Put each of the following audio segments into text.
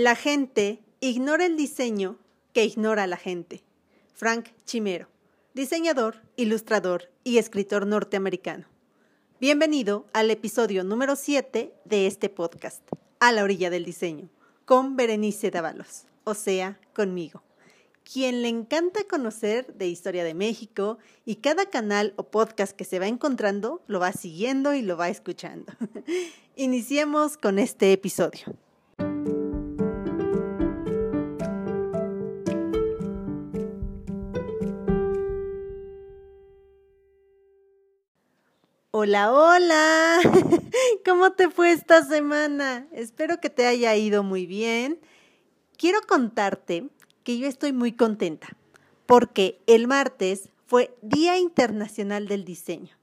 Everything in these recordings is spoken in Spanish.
La gente ignora el diseño que ignora a la gente. Frank Chimero, diseñador, ilustrador y escritor norteamericano. Bienvenido al episodio número 7 de este podcast, A la orilla del diseño, con Berenice Dávalos, o sea, conmigo, quien le encanta conocer de historia de México y cada canal o podcast que se va encontrando lo va siguiendo y lo va escuchando. Iniciemos con este episodio. Hola, hola. ¿Cómo te fue esta semana? Espero que te haya ido muy bien. Quiero contarte que yo estoy muy contenta porque el martes fue Día Internacional del Diseño.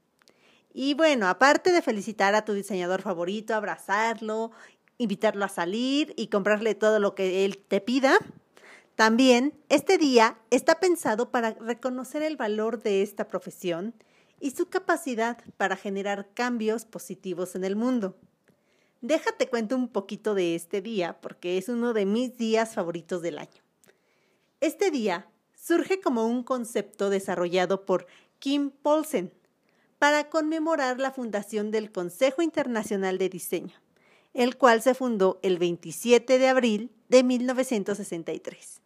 Y bueno, aparte de felicitar a tu diseñador favorito, abrazarlo, invitarlo a salir y comprarle todo lo que él te pida, también este día está pensado para reconocer el valor de esta profesión y su capacidad para generar cambios positivos en el mundo. Déjate cuento un poquito de este día porque es uno de mis días favoritos del año. Este día surge como un concepto desarrollado por Kim Paulsen para conmemorar la fundación del Consejo Internacional de Diseño, el cual se fundó el 27 de abril de 1963.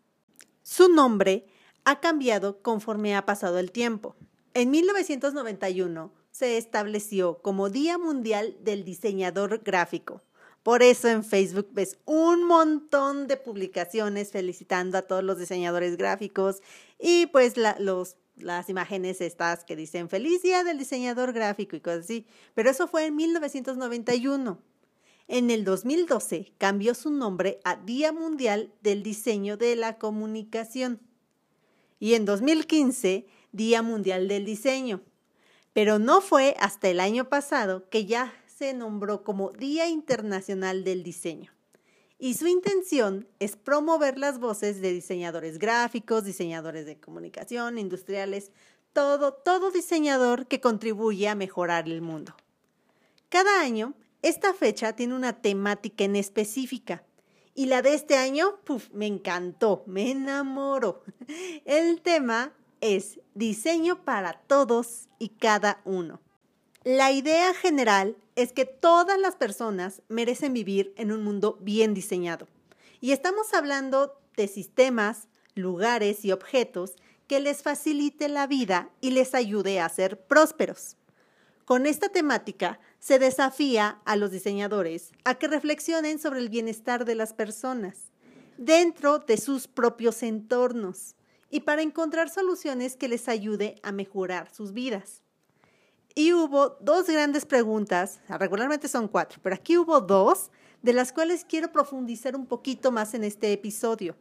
Su nombre ha cambiado conforme ha pasado el tiempo. En 1991 se estableció como Día Mundial del Diseñador Gráfico. Por eso en Facebook ves un montón de publicaciones felicitando a todos los diseñadores gráficos y pues las imágenes estas que dicen feliz día del diseñador gráfico y cosas así. Pero eso fue en 1991. En el 2012 cambió su nombre a Día Mundial del Diseño de la Comunicación. Y en 2015 Día Mundial del Diseño. Pero no fue hasta el año pasado que ya se nombró como Día Internacional del Diseño. Y su intención es promover las voces de diseñadores gráficos, diseñadores de comunicación, industriales, todo, todo diseñador que contribuye a mejorar el mundo. Cada año, esta fecha tiene una temática en específica. Y la de este año, puf, me encantó, me enamoró. El tema es diseño para todos y cada uno. La idea general es que todas las personas merecen vivir en un mundo bien diseñado. Y estamos hablando de sistemas, lugares y objetos que les facilite la vida y les ayude a ser prósperos. Con esta temática se desafía a los diseñadores a que reflexionen sobre el bienestar de las personas dentro de sus propios entornos y para encontrar soluciones que les ayude a mejorar sus vidas. Y hubo dos grandes preguntas, regularmente son cuatro, pero aquí hubo dos, de las cuales quiero profundizar un poquito más en este episodio.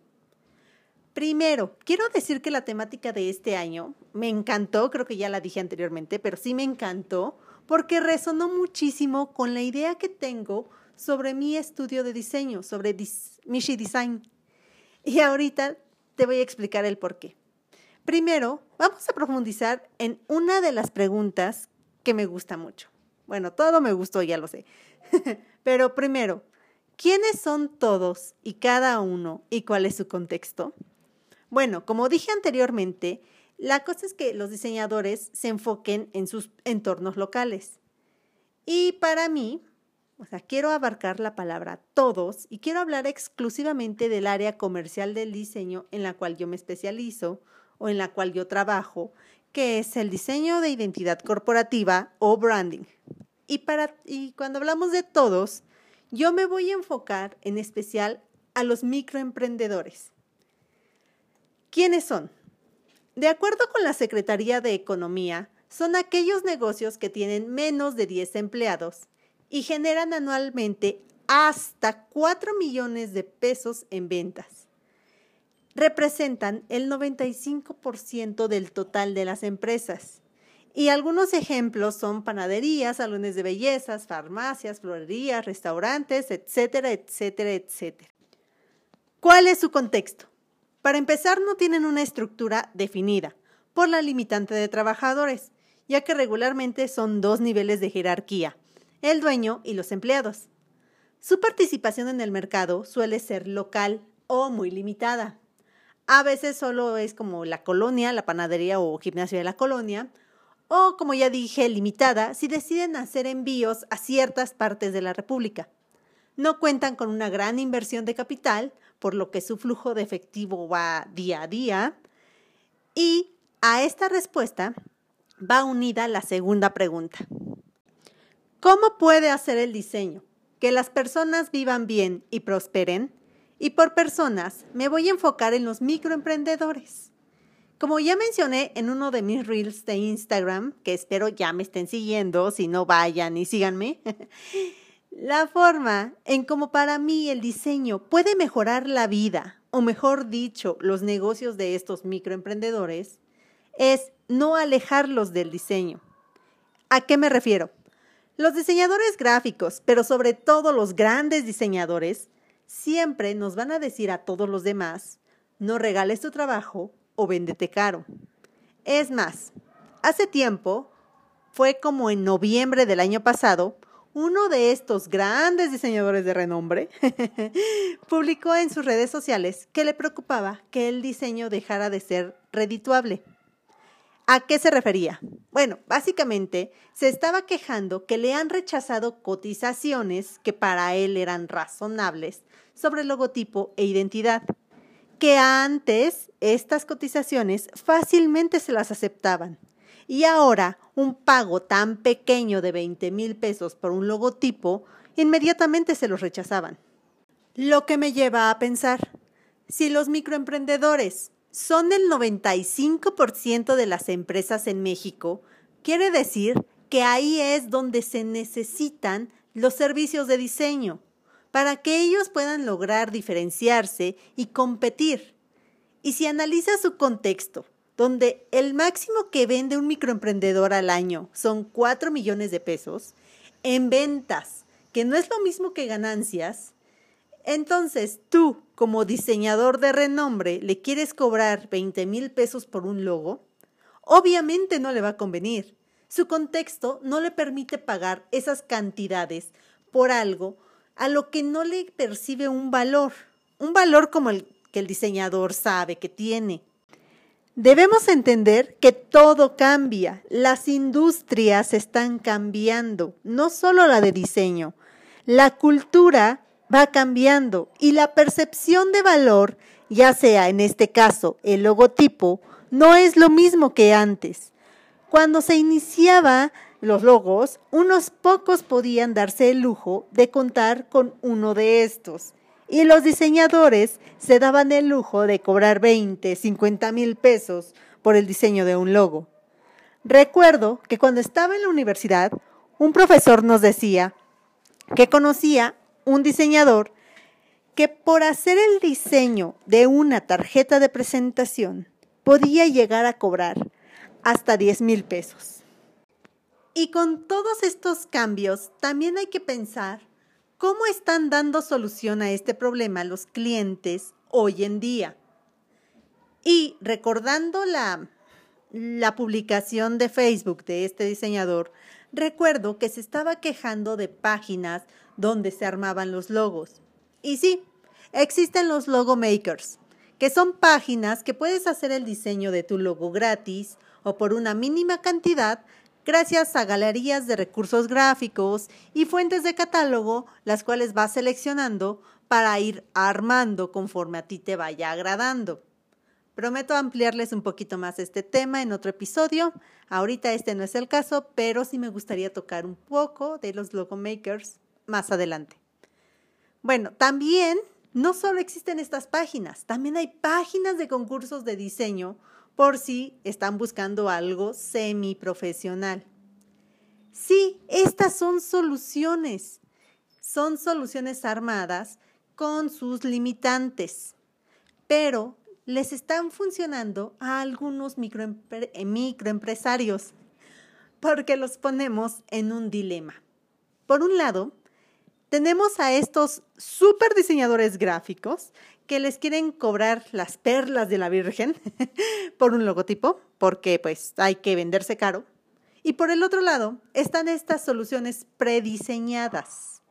Primero, quiero decir que la temática de este año me encantó, creo que ya la dije anteriormente, pero sí me encantó porque resonó muchísimo con la idea que tengo sobre mi estudio de diseño, sobre Mishi Design. Y ahorita te voy a explicar el por qué. Primero, vamos a profundizar en una de las preguntas que me gusta mucho. Bueno, todo me gustó, ya lo sé. Pero primero, ¿quiénes son todos y cada uno y cuál es su contexto? Bueno, como dije anteriormente, la cosa es que los diseñadores se enfoquen en sus entornos locales. Y para mí, o sea, quiero abarcar la palabra todos y quiero hablar exclusivamente del área comercial del diseño en la cual yo me especializo o en la cual yo trabajo, que es el diseño de identidad corporativa o branding. Y, para, y cuando hablamos de todos, yo me voy a enfocar en especial a los microemprendedores. ¿Quiénes son? De acuerdo con la Secretaría de Economía, son aquellos negocios que tienen menos de 10 empleados y generan anualmente hasta 4 millones de pesos en ventas. Representan el 95% del total de las empresas. Y algunos ejemplos son panaderías, salones de bellezas, farmacias, florerías, restaurantes, etcétera, etcétera, etcétera. ¿Cuál es su contexto? Para empezar, no tienen una estructura definida por la limitante de trabajadores, ya que regularmente son dos niveles de jerarquía, el dueño y los empleados. Su participación en el mercado suele ser local o muy limitada. A veces solo es como la colonia, la panadería o gimnasio de la colonia, o como ya dije, limitada si deciden hacer envíos a ciertas partes de la República. No cuentan con una gran inversión de capital, por lo que su flujo de efectivo va día a día. Y a esta respuesta va unida la segunda pregunta. ¿Cómo puede hacer el diseño que las personas vivan bien y prosperen? Y por personas me voy a enfocar en los microemprendedores. Como ya mencioné en uno de mis reels de Instagram, que espero ya me estén siguiendo, si no vayan y síganme, la forma en cómo para mí el diseño puede mejorar la vida, o mejor dicho, los negocios de estos microemprendedores, es no alejarlos del diseño. ¿A qué me refiero? Los diseñadores gráficos, pero sobre todo los grandes diseñadores, siempre nos van a decir a todos los demás, no regales tu trabajo o véndete caro. Es más, hace tiempo, fue como en noviembre del año pasado, uno de estos grandes diseñadores de renombre publicó en sus redes sociales que le preocupaba que el diseño dejara de ser redituable. ¿A qué se refería? Bueno, básicamente se estaba quejando que le han rechazado cotizaciones que para él eran razonables sobre logotipo e identidad, que antes estas cotizaciones fácilmente se las aceptaban y ahora un pago tan pequeño de 20 mil pesos por un logotipo inmediatamente se los rechazaban. Lo que me lleva a pensar, si los microemprendedores son el 95% de las empresas en México, quiere decir que ahí es donde se necesitan los servicios de diseño para que ellos puedan lograr diferenciarse y competir. Y si analiza su contexto, donde el máximo que vende un microemprendedor al año son 4 millones de pesos, en ventas, que no es lo mismo que ganancias, entonces tú, como diseñador de renombre, le quieres cobrar 20 mil pesos por un logo, obviamente no le va a convenir. Su contexto no le permite pagar esas cantidades por algo a lo que no le percibe un valor, un valor como el que el diseñador sabe que tiene. Debemos entender que todo cambia, las industrias están cambiando, no solo la de diseño. La cultura va cambiando y la percepción de valor, ya sea en este caso el logotipo, no es lo mismo que antes. Cuando se iniciaba los logos, unos pocos podían darse el lujo de contar con uno de estos. Y los diseñadores se daban el lujo de cobrar 20, 50 mil pesos por el diseño de un logo. Recuerdo que cuando estaba en la universidad, un profesor nos decía que conocía un diseñador que por hacer el diseño de una tarjeta de presentación podía llegar a cobrar hasta 10 mil pesos. Y con todos estos cambios, también hay que pensar cómo están dando solución a este problema los clientes hoy en día. Y recordando la, la publicación de Facebook de este diseñador, recuerdo que se estaba quejando de páginas donde se armaban los logos. Y sí, existen los logo makers, que son páginas que puedes hacer el diseño de tu logo gratis o por una mínima cantidad gracias a galerías de recursos gráficos y fuentes de catálogo, las cuales vas seleccionando para ir armando conforme a ti te vaya agradando. Prometo ampliarles un poquito más este tema en otro episodio. Ahorita este no es el caso, pero sí me gustaría tocar un poco de los logo makers más adelante. Bueno, también no solo existen estas páginas, también hay páginas de concursos de diseño por si están buscando algo semiprofesional. Sí, estas son soluciones. Son soluciones armadas con sus limitantes, pero les están funcionando a algunos microempresarios porque los ponemos en un dilema. Por un lado, tenemos a estos super diseñadores gráficos que les quieren cobrar las perlas de la Virgen por un logotipo, porque pues hay que venderse caro. Y por el otro lado están estas soluciones prediseñadas.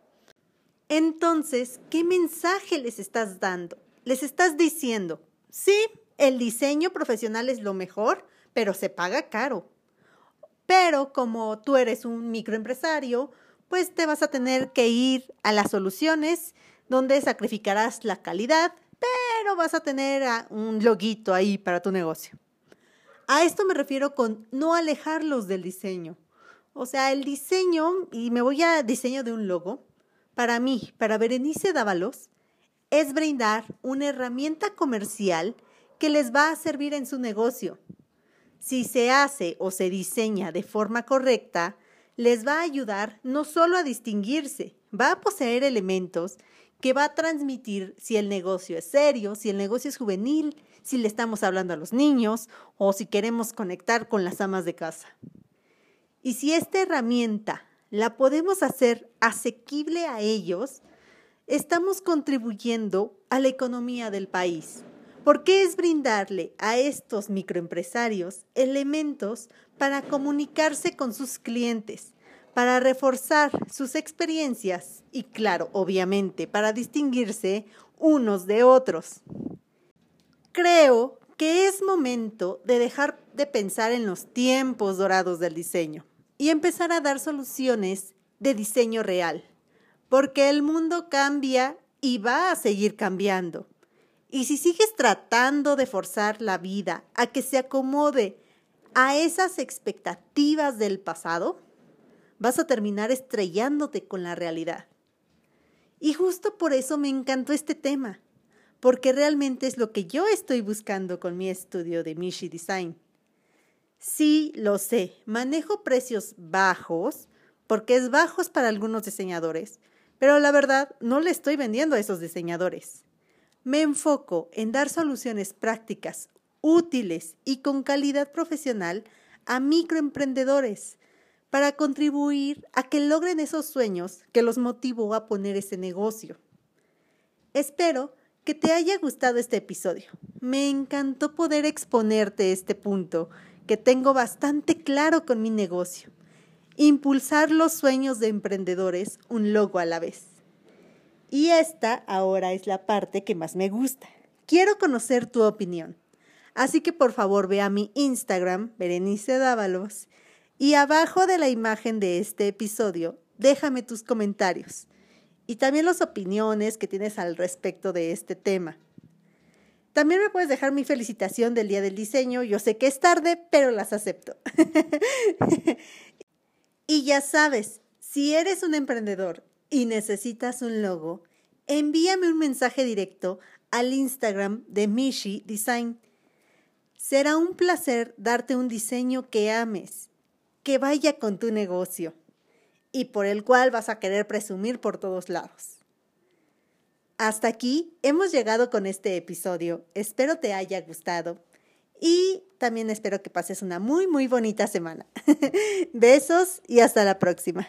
Entonces, ¿qué mensaje les estás dando? Les estás diciendo, sí, el diseño profesional es lo mejor, pero se paga caro. Pero como tú eres un microempresario, pues te vas a tener que ir a las soluciones donde sacrificarás la calidad, pero vas a tener un loguito ahí para tu negocio. A esto me refiero con no alejarlos del diseño. O sea, el diseño, y me voy a diseño de un logo, para mí, para Berenice Dávalos, es brindar una herramienta comercial que les va a servir en su negocio. Si se hace o se diseña de forma correcta, les va a ayudar no solo a distinguirse, va a poseer elementos que va a transmitir si el negocio es serio, si el negocio es juvenil, si le estamos hablando a los niños o si queremos conectar con las amas de casa. Y si esta herramienta la podemos hacer asequible a ellos, estamos contribuyendo a la economía del país, porque es brindarle a estos microempresarios elementos para comunicarse con sus clientes, para reforzar sus experiencias y, claro, obviamente, para distinguirse unos de otros. Creo que es momento de dejar de pensar en los tiempos dorados del diseño y empezar a dar soluciones de diseño real, porque el mundo cambia y va a seguir cambiando. Y si sigues tratando de forzar la vida a que se acomode a esas expectativas del pasado, vas a terminar estrellándote con la realidad. Y justo por eso me encantó este tema, porque realmente es lo que yo estoy buscando con mi estudio de Mishi Design. Sí, lo sé, manejo precios bajos, porque es bajos para algunos diseñadores, pero la verdad no le estoy vendiendo a esos diseñadores. Me enfoco en dar soluciones prácticas, útiles y con calidad profesional a microemprendedores para contribuir a que logren esos sueños que los motivó a poner ese negocio. Espero que te haya gustado este episodio. Me encantó poder exponerte este punto que tengo bastante claro con mi negocio. Impulsar los sueños de emprendedores un logo a la vez. Y esta ahora es la parte que más me gusta. Quiero conocer tu opinión. Así que por favor ve a mi Instagram, Berenice Dávalos, y abajo de la imagen de este episodio, déjame tus comentarios y también las opiniones que tienes al respecto de este tema. También me puedes dejar mi felicitación del Día del Diseño. Yo sé que es tarde, pero las acepto. y ya sabes, si eres un emprendedor y necesitas un logo, envíame un mensaje directo al Instagram de Mishi Design. Será un placer darte un diseño que ames, que vaya con tu negocio y por el cual vas a querer presumir por todos lados. Hasta aquí hemos llegado con este episodio. Espero te haya gustado y también espero que pases una muy, muy bonita semana. Besos y hasta la próxima.